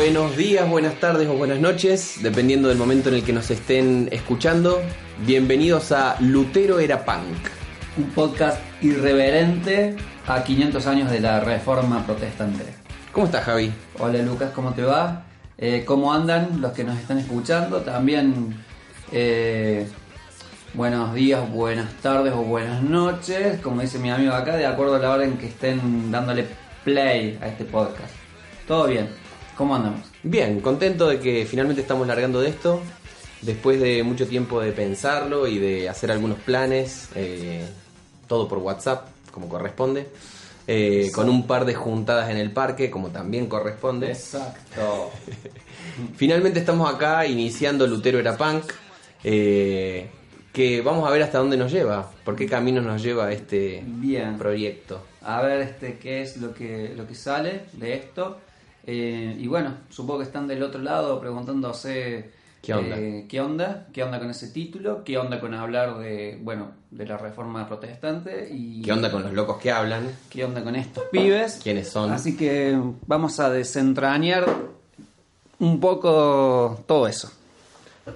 Buenos días, buenas tardes o buenas noches, dependiendo del momento en el que nos estén escuchando. Bienvenidos a Lutero era punk. un podcast irreverente a 500 años de la reforma protestante. ¿Cómo estás, Javi? Hola Lucas, ¿cómo te va? Eh, ¿Cómo andan los que nos están escuchando? También eh, buenos días, buenas tardes o buenas noches, como dice mi amigo acá, de acuerdo a la hora en que estén dándole play a este podcast. ¿Todo bien? ¿Cómo andamos? Bien, contento de que finalmente estamos largando de esto. Después de mucho tiempo de pensarlo y de hacer algunos planes, eh, todo por WhatsApp, como corresponde. eh, con un par de juntadas en el parque, como también corresponde. Exacto. Finalmente estamos acá iniciando Lutero era punk. eh, que vamos a ver hasta dónde nos lleva, por qué camino nos lleva este Bien. proyecto. A ver este qué es lo que, lo que sale de esto. Eh, y bueno, supongo que están del otro lado preguntándose ¿Qué onda? eh, ¿qué onda? ¿Qué onda con ese título? ¿Qué onda con hablar de, bueno, de la reforma protestante? Y ¿Qué onda con los locos que hablan? ¿Qué onda con estos pibes? ¿Quiénes son? Así que vamos a desentrañar un poco todo eso.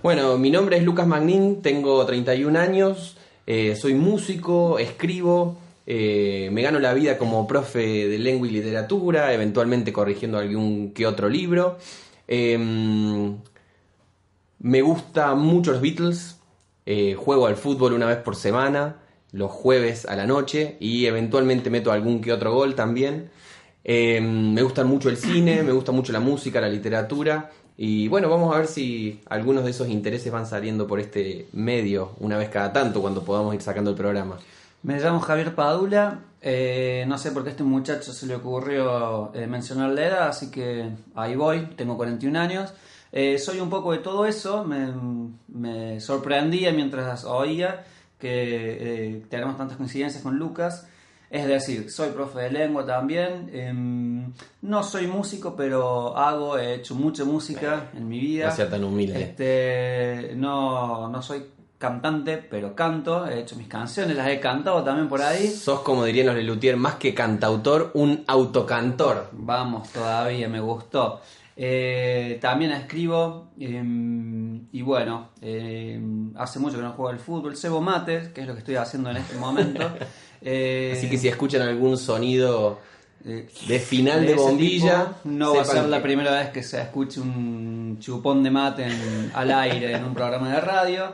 Bueno, mi nombre es Lucas Magnin, tengo 31 años, eh, soy músico, escribo, eh, me gano la vida como profe de lengua y literatura, eventualmente corrigiendo algún que otro libro. Em, me gustan mucho los Beatles, eh, juego al fútbol una vez por semana, los jueves a la noche y eventualmente meto algún que otro gol también. Eh, me gusta mucho el cine, me gusta mucho la música, la literatura. Y bueno, vamos a ver si algunos de esos intereses van saliendo por este medio una vez cada tanto cuando podamos ir sacando el programa. Me llamo Javier Padula, eh, no sé por qué a este muchacho se le ocurrió eh, mencionar la edad, así que ahí voy, tengo 41 años. Eh, soy un poco de todo eso, me, me sorprendía mientras oía que eh, tenemos tantas coincidencias con Lucas. Es decir, soy profe de lengua también, em, no soy músico, pero hago, he hecho mucha música en mi vida. No sea tan humilde. Este, no, no soy cantante, pero canto, he hecho mis canciones, las he cantado también por ahí. Sos, como dirían los Lelutier, más que cantautor, un autocantor. Vamos, todavía me gustó. Eh, también escribo em, y bueno, em, hace mucho que no juego al fútbol. Cebo mates, que es lo que estoy haciendo en este momento. Eh, Así que si escuchan algún sonido eh, de final de, bombilla, tipo, no va a ser la que- primera vez que se escuche un chupón de mate en- al aire en un programa de radio.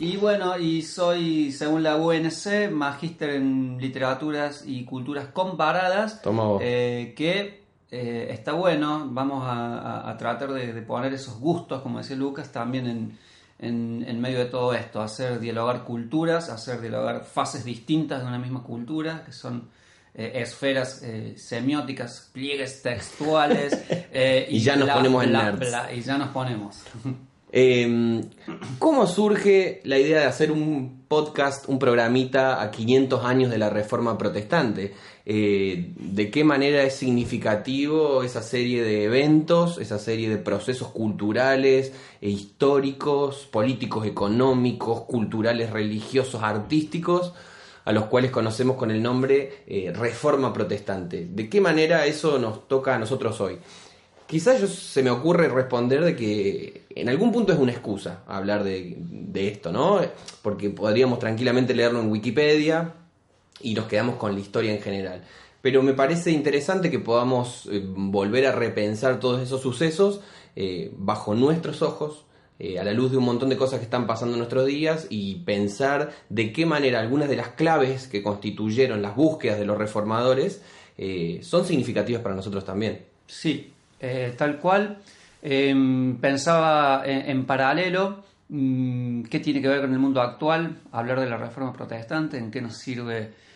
Y bueno, y soy, según la UNC, magíster en literaturas y culturas comparadas. Toma vos. eh, que eh, está bueno, vamos a, tratar de, de poner esos gustos, como decía Lucas, también en, en- en medio de todo esto, hacer dialogar culturas, hacer dialogar fases distintas de una misma cultura, que son eh, esferas eh, semióticas, pliegues textuales. eh, Y ya nos ponemos en nerds. y ya nos ponemos. Eh, ¿Cómo surge la idea de hacer un podcast, un programita a 500 años de la Reforma Protestante? Eh, ¿De qué manera es significativo esa serie de eventos, esa serie de procesos culturales, e históricos, políticos, económicos, culturales, religiosos, artísticos, a los cuales conocemos con el nombre eh, Reforma Protestante? ¿De qué manera eso nos toca a nosotros hoy? Quizás yo se me ocurre responder de que en algún punto es una excusa hablar de, esto, ¿no? Porque podríamos tranquilamente leerlo en Wikipedia y nos quedamos con la historia en general. Pero me parece interesante que podamos eh, volver a repensar todos esos sucesos eh, bajo nuestros ojos, eh, a la luz de un montón de cosas que están pasando en nuestros días y pensar de qué manera algunas de las claves que constituyeron las búsquedas de los reformadores son significativas para nosotros también. Sí, eh, tal cual. Em, pensaba en, paralelo mm, qué tiene que ver con el mundo actual, hablar de la reforma protestante, en qué nos sirve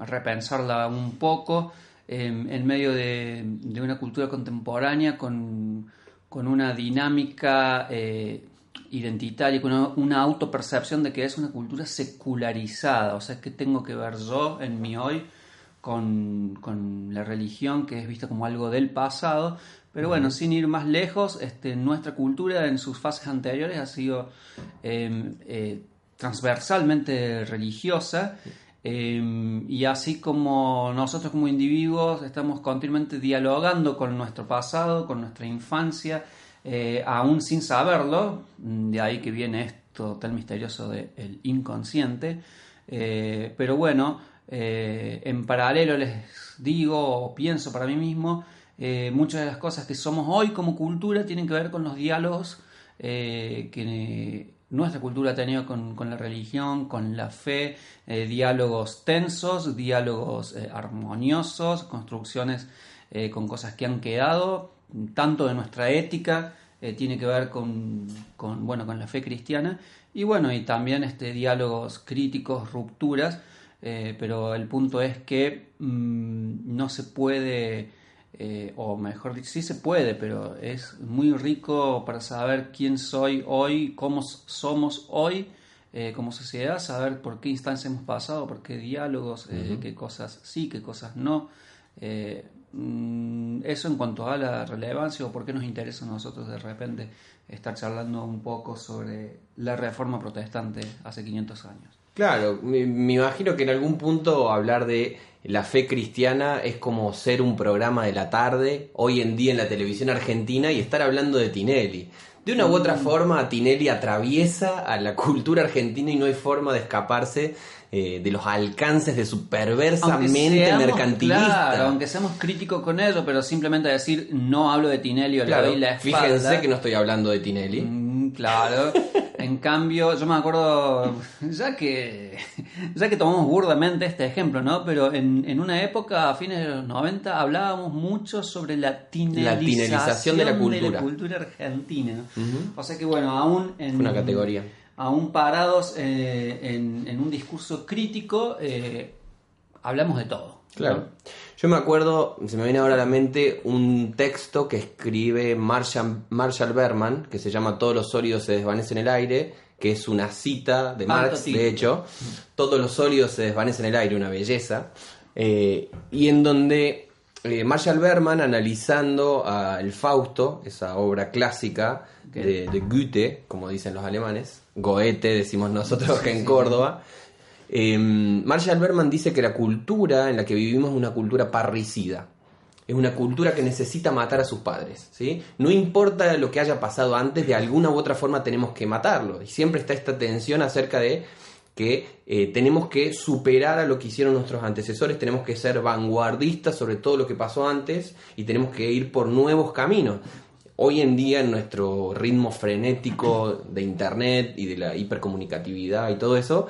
repensarla un poco em, en medio de, una cultura contemporánea con con una dinámica eh, identitaria, con una, autopercepción de que es una cultura secularizada, o sea, que tengo que ver yo en mi hoy con, la religión que es vista como algo del pasado, pero bueno, sin ir más lejos, este, nuestra cultura en sus fases anteriores ha sido em, eh, transversalmente religiosa Em, y así como nosotros como individuos estamos continuamente dialogando con nuestro pasado, con nuestra infancia, eh, aún sin saberlo, de ahí que viene esto tan misterioso del inconsciente, eh, pero bueno, eh, en paralelo les digo o pienso para mí mismo, muchas de las cosas que somos hoy como cultura tienen que ver con los diálogos que nuestra cultura ha tenido con, la religión, con la fe, eh, diálogos tensos, diálogos eh, armoniosos, construcciones eh, con cosas que han quedado, tanto de nuestra ética, tiene que ver con, bueno, con la fe cristiana, y bueno, y también este, diálogos críticos, rupturas, pero el punto es que mm, no se puede eh, o mejor dicho, sí se puede, pero es muy rico para saber quién soy hoy, cómo somos hoy eh, como sociedad, saber por qué instancias hemos pasado, por qué diálogos, eh, qué cosas sí, qué cosas no. Mm, eso en cuanto a la relevancia o por qué nos interesa a nosotros de repente estar charlando un poco sobre la reforma protestante hace 500 años. Claro, me, imagino que en algún punto hablar de la fe cristiana es como ser un programa de la tarde, hoy en día en la televisión argentina, y estar hablando de Tinelli. De una u otra mm. forma, Tinelli atraviesa a la cultura argentina y no hay forma de escaparse eh, de los alcances de su perversa mente mercantilista. Claro, aunque seamos críticos con ello, pero simplemente decir no hablo de Tinelli o le doy la espalda. Fíjense que no estoy hablando de Tinelli. Mm, claro. En cambio, yo me acuerdo, ya que, ya que tomamos burdamente este ejemplo, ¿no? Pero en, una época, a fines de los 90, hablábamos mucho sobre la tinelización, de, la cultura. argentina. O sea que, bueno, aún en... una categoría. Aún parados eh, en, un discurso crítico, eh, hablamos de todo. Claro. Yo me acuerdo, se me viene ahora a la mente un texto que escribe Marshall, Marshall Berman, que se llama Todos los sólidos se desvanecen en el aire, que es una cita de Marx, de hecho. Todos los sólidos se desvanecen en el aire, una belleza. Eh, y en donde eh, Marshall Berman, analizando a El Fausto, esa obra clásica de, de Goethe, como dicen los alemanes, Goethe decimos nosotros que en Córdoba, Em, Marshall Berman dice que la cultura en la que vivimos es una cultura parricida. Es una cultura que necesita matar a sus padres. ¿sí? No importa lo que haya pasado antes, de alguna u otra forma tenemos que matarlo. Y siempre está esta tensión acerca de que eh, tenemos que superar a lo que hicieron nuestros antecesores, tenemos que ser vanguardistas sobre todo lo que pasó antes y tenemos que ir por nuevos caminos. Hoy en día en nuestro ritmo frenético de internet y de la hipercomunicatividad y todo eso,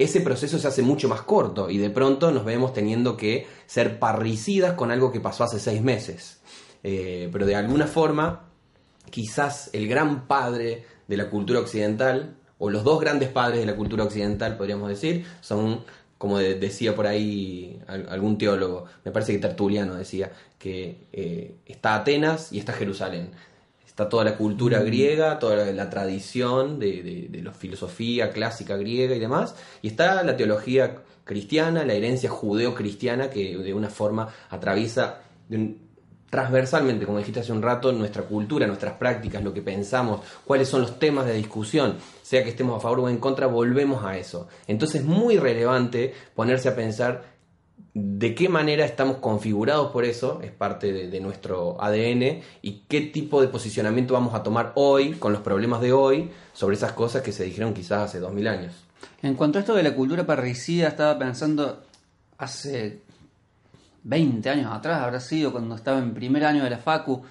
ese proceso se hace mucho más corto y de pronto nos vemos teniendo que ser parricidas con algo que pasó hace seis meses. Eh, pero de alguna forma, quizás el gran padre de la cultura occidental, o los dos grandes padres de la cultura occidental, podríamos decir, son, como decía por ahí algún teólogo, me parece que Tertuliano decía, que eh, está Atenas y está Jerusalén. Está toda la cultura mm. griega, toda la, tradición de, la filosofía clásica griega y demás. Y está la teología cristiana, la herencia judeo-cristiana que de una forma atraviesa transversalmente, como dijiste hace un rato, nuestra cultura, nuestras prácticas, lo que pensamos, cuáles son los temas de discusión, sea que estemos a favor o en contra, volvemos a eso. Entonces es muy relevante ponerse a pensar de qué manera estamos configurados por eso, es parte de, nuestro ADN, y qué tipo de posicionamiento vamos a tomar hoy, con los problemas de hoy, sobre esas cosas que se dijeron quizás hace dos mil años. En cuanto a esto de la cultura parricida, estaba pensando hace 20 años atrás, habrá sido cuando estaba en primer año de la FACU,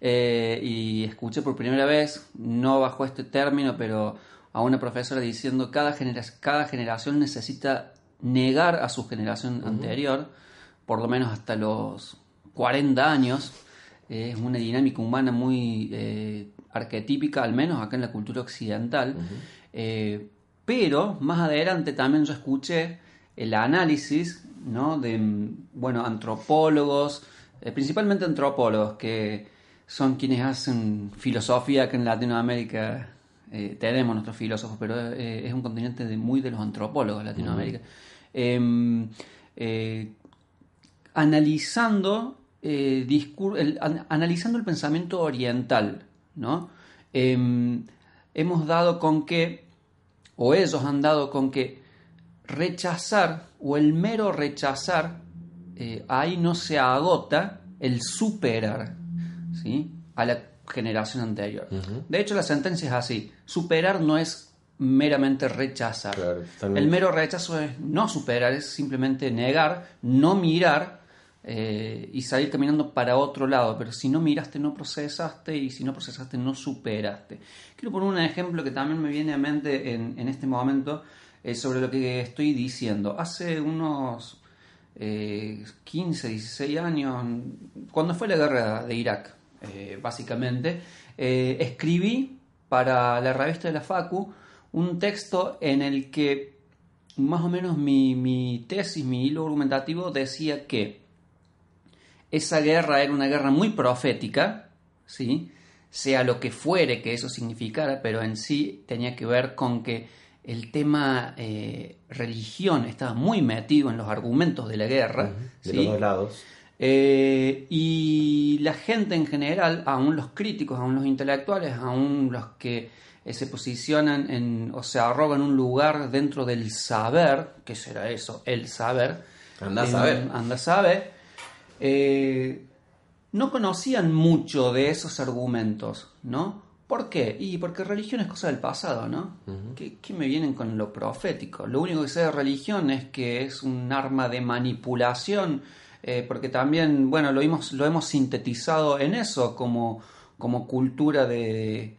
eh, y escuché por primera vez, no bajo este término, pero a una profesora diciendo cada, genera cada generación necesita negar a su generación anterior, por lo menos hasta los 40 años. es una dinámica humana muy eh, arquetípica, al menos acá en la cultura occidental. Eh, pero más adelante también yo escuché el análisis ¿no? de bueno, antropólogos, eh, principalmente antropólogos, que son quienes hacen filosofía que en Latinoamérica eh, tenemos nuestros filósofos, pero es un continente de, muy de los antropólogos de Latinoamérica. Em, analizando, el, analizando el pensamiento oriental, ¿no? Em, hemos dado con que, o ellos han dado con que rechazar o el mero rechazar, eh, ahí no se agota el superar ¿sí? a la generación anterior. De hecho, la sentencia es así. Superar no es meramente rechazar. el mero rechazo es no superar, es simplemente negar, no mirar eh, y salir caminando para otro lado, pero si no miraste no procesaste y si no procesaste no superaste. Quiero poner un ejemplo que también me viene a mente en, este momento eh, sobre lo que estoy diciendo. Hace unos 15, eh, 16 años, cuando fue la guerra de Irak, básicamente, escribí para la revista de la Facu un texto en el que más o menos mi, mi tesis, mi hilo argumentativo decía que esa guerra era una guerra muy profética, ¿sí? sea lo que fuere que eso significara, pero en sí tenía que ver con que el tema eh, religión estaba muy metido en los argumentos de la guerra. de los dos lados. Eh, y la gente en general, aún los críticos, aún los intelectuales, aún los que eh, se posicionan en, o se arrogan un lugar dentro del saber, ¿qué será eso? El saber. Anda a saber. Anda a saber eh, no conocían mucho de esos argumentos, ¿no? ¿Por qué? Y porque religión es cosa del pasado, ¿no? ¿Qué, me vienen con lo profético? Lo único que sé de religión es que es un arma de manipulación, eh, porque también, bueno, lo hemos, lo hemos sintetizado en eso como, como cultura de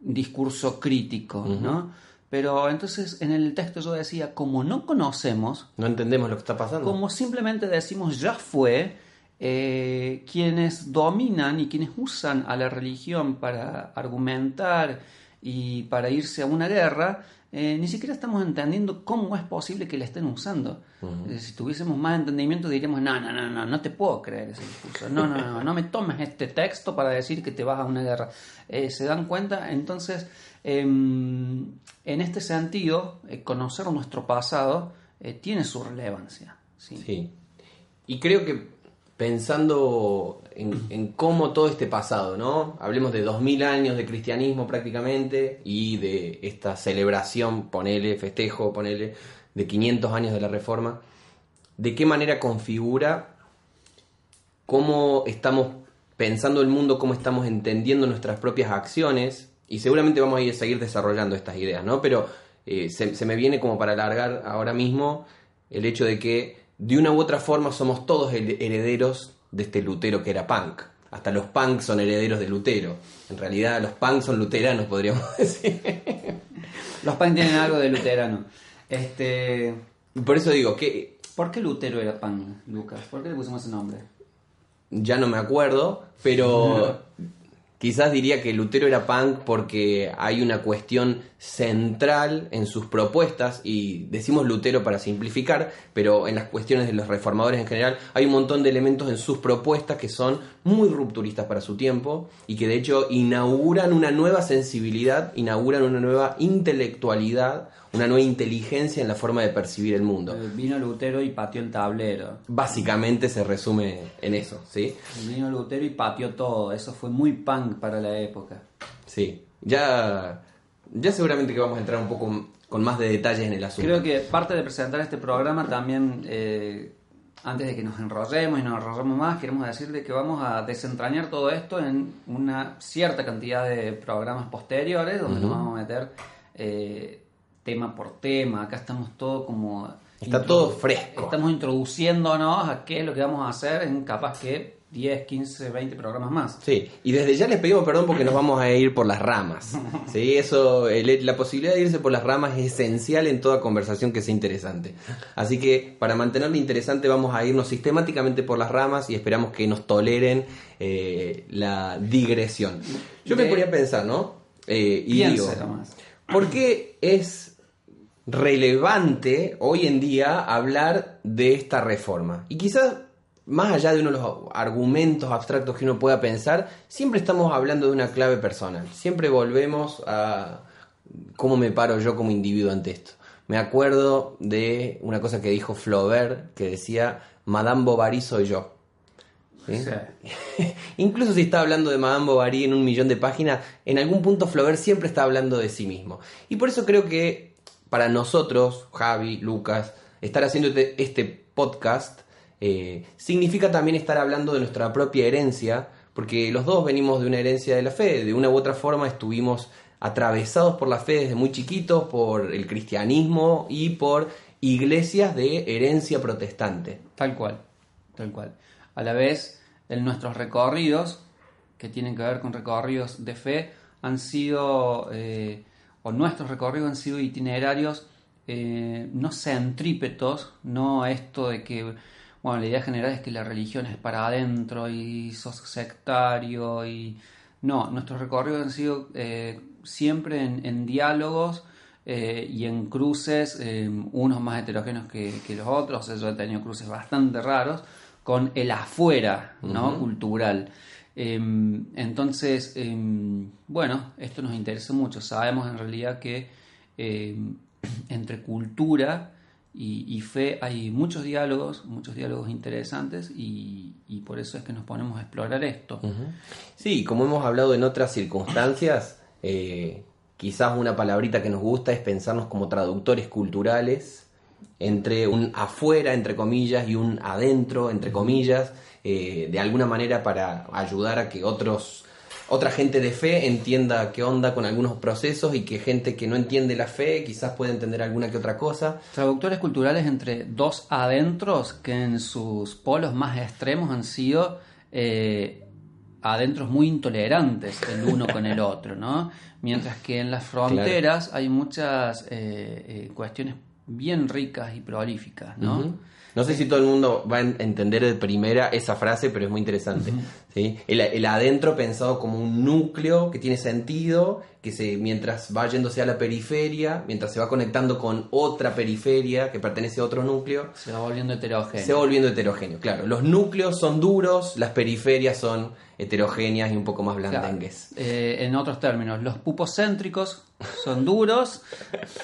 discurso crítico, ¿no? Pero entonces en el texto yo decía, como no conocemos... No entendemos lo que está pasando. Como simplemente decimos, ya fue, eh, quienes dominan y quienes usan a la religión para argumentar y para irse a una guerra, eh, ni siquiera estamos entendiendo cómo es posible que la estén usando. Eh, si tuviésemos más entendimiento diríamos, no, no, no, no, no te puedo creer ese discurso. No, no, no, no me tomes este texto para decir que te vas a una guerra. ¿Se dan cuenta? Entonces, em, en este sentido, conocer nuestro pasado tiene su relevancia. sí. Y creo que pensando en, cómo todo este pasado, ¿no? Hablemos de 2000 años de cristianismo prácticamente y de esta celebración, ponele, festejo, ponele, de 500 años de la Reforma. ¿De qué manera configura cómo estamos pensando el mundo, cómo estamos entendiendo nuestras propias acciones? Y seguramente vamos a ir a seguir desarrollando estas ideas, ¿no? Pero eh, se me viene como para alargar ahora mismo el hecho de que de una u otra forma somos todos herederos de este Lutero que era punk. Hasta los punks son herederos de Lutero. En realidad los punks son luteranos, podríamos decir. los punks tienen algo de luterano. Este... Por eso digo que... ¿Por qué Lutero era punk, Lucas? ¿Por qué le pusimos ese nombre? Ya no me acuerdo, pero Quizás diría que Lutero era punk porque hay una cuestión central en sus propuestas, y decimos Lutero para simplificar, pero en las cuestiones de los reformadores en general hay un montón de elementos en sus propuestas que son muy rupturistas para su tiempo y que de hecho inauguran una nueva sensibilidad, inauguran una nueva intelectualidad una nueva inteligencia en la forma de percibir el mundo. Eh, vino Lutero y pateó el tablero. Básicamente se resume en eso, ¿sí? Vino Lutero y pateó todo, eso fue muy punk para la época. Sí, ya, ya seguramente que vamos a entrar un poco con más de detalles en el asunto. Creo que parte de presentar este programa también, eh, antes de que nos enrollemos y nos enrollemos más, queremos decirle que vamos a desentrañar todo esto en una cierta cantidad de programas posteriores, donde nos vamos a meter... Eh, tema por tema, acá estamos todo como... Está todo fresco. Estamos introduciéndonos a qué es lo que vamos a hacer en capaz que 10, 15, 20 programas más. Sí, y desde ya les pedimos perdón porque nos vamos a ir por las ramas. Sí, eso, el- la posibilidad de irse por las ramas es esencial en toda conversación que sea interesante. Así que para mantenerlo interesante vamos a irnos sistemáticamente por las ramas y esperamos que nos toleren eh, la digresión. Yo me ponía a pensar, ¿no? Eh, y Piense digo. ¿por qué es relevante hoy en día hablar de esta reforma? Y quizás, más allá de uno de los argumentos abstractos que uno pueda pensar, siempre estamos hablando de una clave personal. Siempre volvemos a cómo me paro yo como individuo ante esto. Me acuerdo de una cosa que dijo Flaubert, que decía, Madame Bovary soy yo. ¿Sí? Sí. Incluso si está hablando de Madame Bovary en un millón de páginas, en algún punto Flaubert siempre está hablando de sí mismo. Y por eso creo que para nosotros, Javi, Lucas, estar haciendo este, este podcast eh, significa también estar hablando de nuestra propia herencia, porque los dos venimos de una herencia de la fe, de una u otra forma estuvimos atravesados por la fe desde muy chiquitos, por el cristianismo y por iglesias de herencia protestante. Tal cual, tal cual. A la vez, en nuestros recorridos, que tienen que ver con recorridos de fe, han sido, eh, o nuestros recorridos han sido itinerarios eh, no centrípetos, no esto de que, bueno, la idea general es que la religión es para adentro y sos sectario y... No, nuestros recorridos han sido eh, siempre en, en diálogos eh, y en cruces, eh, unos más heterogéneos que, que los otros, yo he tenido cruces bastante raros, con el afuera ¿no? cultural. Eh, entonces, eh, bueno, esto nos interesa mucho. Sabemos en realidad que eh, entre cultura y, fe hay muchos diálogos, muchos diálogos interesantes y, por eso es que nos ponemos a explorar esto. Sí, como hemos hablado en otras circunstancias, eh, quizás una palabrita que nos gusta es pensarnos como traductores culturales entre un afuera, entre comillas, y un adentro, entre comillas, eh, de alguna manera para ayudar a que otros, otra gente de fe entienda qué onda con algunos procesos y que gente que no entiende la fe quizás pueda entender alguna que otra cosa. Traductores culturales entre dos adentros que en sus polos más extremos han sido eh, adentros muy intolerantes el uno con el otro, ¿no? Mientras que en las fronteras hay muchas eh, eh, cuestiones bien ricas y prolíficas, ¿no? No sé si todo el mundo va a en- entender de primera esa frase, pero es muy interesante. ¿sí? el, el adentro pensado como un núcleo que tiene sentido, que se, mientras va yéndose a la periferia, mientras se va conectando con otra periferia que pertenece a otro núcleo, Se va volviendo heterogéneo. se va volviendo heterogéneo. Claro, los núcleos son duros, las periferias son heterogéneas y un poco más Claro. blandengues. Eh, en otros términos, los pupos céntricos son duros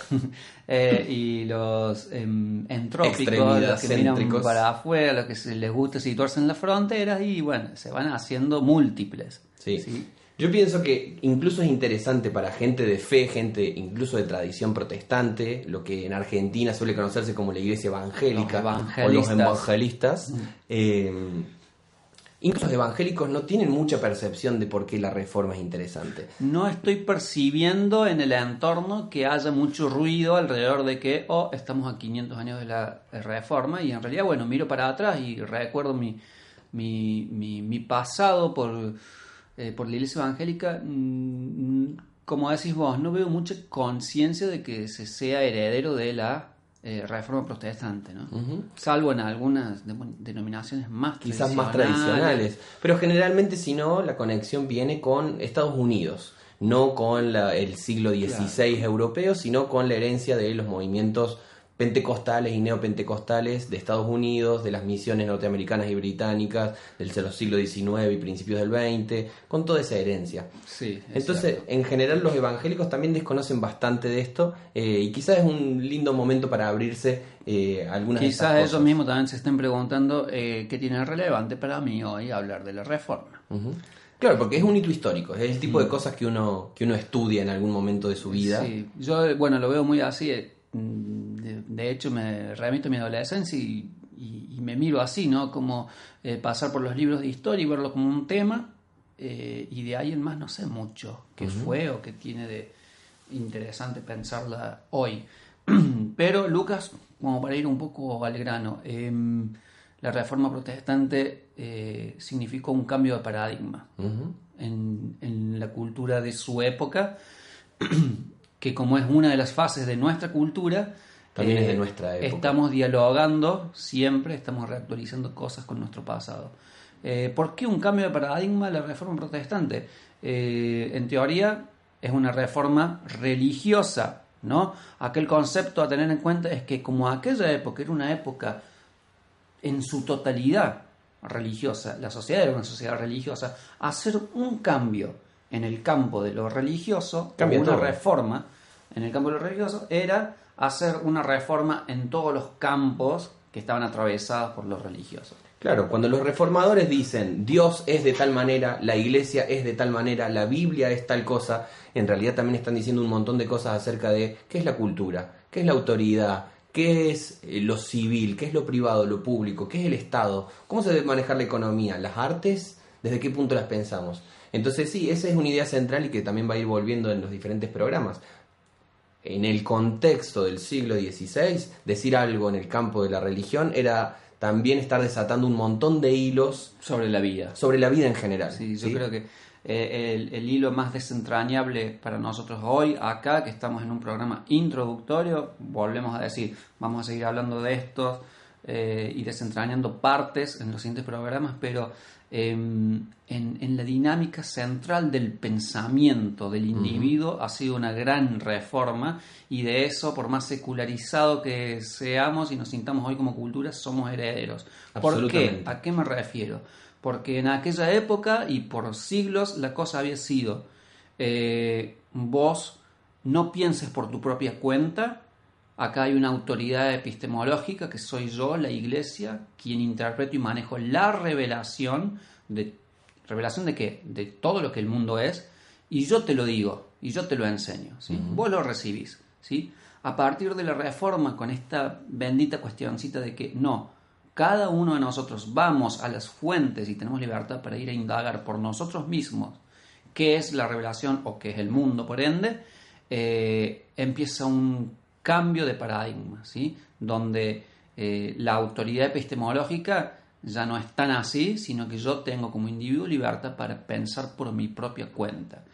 eh, y los em, entrópicos, los que miran para afuera, los que se les gusta situarse en las fronteras y bueno, se van haciendo múltiples. Sí. ¿sí? Yo pienso que incluso es interesante para gente de fe, gente incluso de tradición protestante, lo que en Argentina suele conocerse como la iglesia evangélica Los o los evangelistas. evangelistas. eh, incluso los evangélicos no tienen mucha percepción de por qué la reforma es interesante. No estoy percibiendo en el entorno que haya mucho ruido alrededor de que, oh, estamos a 500 años de la reforma y en realidad, bueno, miro para atrás y recuerdo mi, mi, mi, pasado por, eh, por la iglesia evangélica. mm, como decís vos, no veo mucha conciencia de que se sea heredero de la eh, reforma protestante, ¿no? Salvo en algunas de- denominaciones más Quizás más tradicionales, pero generalmente si no, la conexión viene con Estados Unidos, no con la- el siglo XVI europeo, sino con la herencia de los movimientos pentecostales y neopentecostales de Estados Unidos, de las misiones norteamericanas y británicas, del de siglos XIX y principios del XX, con toda esa herencia. Sí, es Entonces, en general, los evangélicos también desconocen bastante de esto eh, y quizás es un lindo momento para abrirse eh, algunas de Quizás estas ellos cosas. mismos también se estén preguntando eh, qué tiene de relevante para mí hoy hablar de la reforma. Claro, porque es un hito histórico, es el tipo de cosas que uno, que uno estudia en algún momento de su vida. Sí, yo, eh, bueno, lo veo muy así. Mm, De, de hecho, me remito a mi adolescencia y, y- y me miro así, ¿no? Como eh, pasar por los libros de historia y verlo como un tema. eh, y de ahí en más no sé mucho qué fue o qué tiene de interesante pensarla hoy. Pero, Lucas, como para ir un poco al grano, em, la reforma protestante eh, significó un cambio de paradigma en, en la cultura de su época, que como es una de las fases de nuestra cultura, También es de eh, nuestra época. Estamos dialogando siempre, estamos reactualizando cosas con nuestro pasado. Eh, ¿Por qué un cambio de paradigma la reforma protestante? Eh, en teoría es una reforma religiosa, ¿no? Aquel concepto a tener en cuenta es que como aquella época era una época en su totalidad religiosa, la sociedad era una sociedad religiosa, hacer un cambio en el campo de lo religioso, Cambia una todo. reforma en el campo de lo religioso, era hacer una reforma en todos los campos que estaban atravesados por lo religioso. Claro, cuando los reformadores dicen Dios es de tal manera, la iglesia es de tal manera, la Biblia es tal cosa, en realidad también están diciendo un montón de cosas acerca de qué es la cultura, qué es la autoridad, qué es eh, lo civil, qué es lo privado, lo público, qué es el Estado, cómo se debe manejar la economía, las artes, desde qué punto las pensamos. Entonces sí, esa es una idea central y que también va a ir volviendo en los diferentes programas. En el contexto del siglo XVI, decir algo en el campo de la religión era también estar desatando un montón de hilos Sobre la vida. sobre la vida en general. Sí, yo ¿sí? creo que eh, el, el hilo más desentrañable para nosotros hoy, acá, que estamos en un programa introductorio, volvemos a decir, vamos a seguir hablando de estos eh, y desentrañando partes en los siguientes programas, pero eh, en, en la dinámica central del pensamiento del individuo ha sido una gran reforma y de eso, por más secularizado que seamos y nos sintamos hoy como cultura, somos herederos. ¿Por qué? ¿A qué me refiero? Porque en aquella época y por siglos la cosa había sido, eh, vos no pienses por tu propia cuenta, acá hay una autoridad epistemológica que soy yo, la iglesia, quien interpreto y manejo la revelación de revelación de qué? De todo lo que el mundo es y yo te lo digo y yo te lo enseño, ¿sí? Vos lo recibís, ¿sí? A partir de la reforma con esta bendita cuestioncita de que no, cada uno de nosotros vamos a las fuentes y tenemos libertad para ir a indagar por nosotros mismos qué es la revelación o qué es el mundo, por ende, eh, empieza un cambio de paradigma, ¿sí? donde eh, la autoridad epistemológica ya no es tan así, sino que yo tengo como individuo libertad para pensar por mi propia cuenta.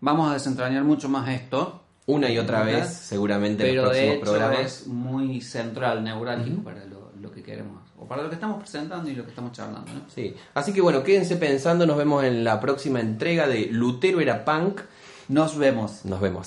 Vamos a desentrañar mucho más esto. Una y otra ¿verdad? vez, seguramente en Pero los de hecho programas. es muy central, neurálgico para lo, lo que queremos, o para lo que estamos presentando y lo que estamos charlando. ¿no? Sí. Así que bueno, quédense pensando, nos vemos en la próxima entrega de Lutero era punk. Nos vemos. Nos vemos.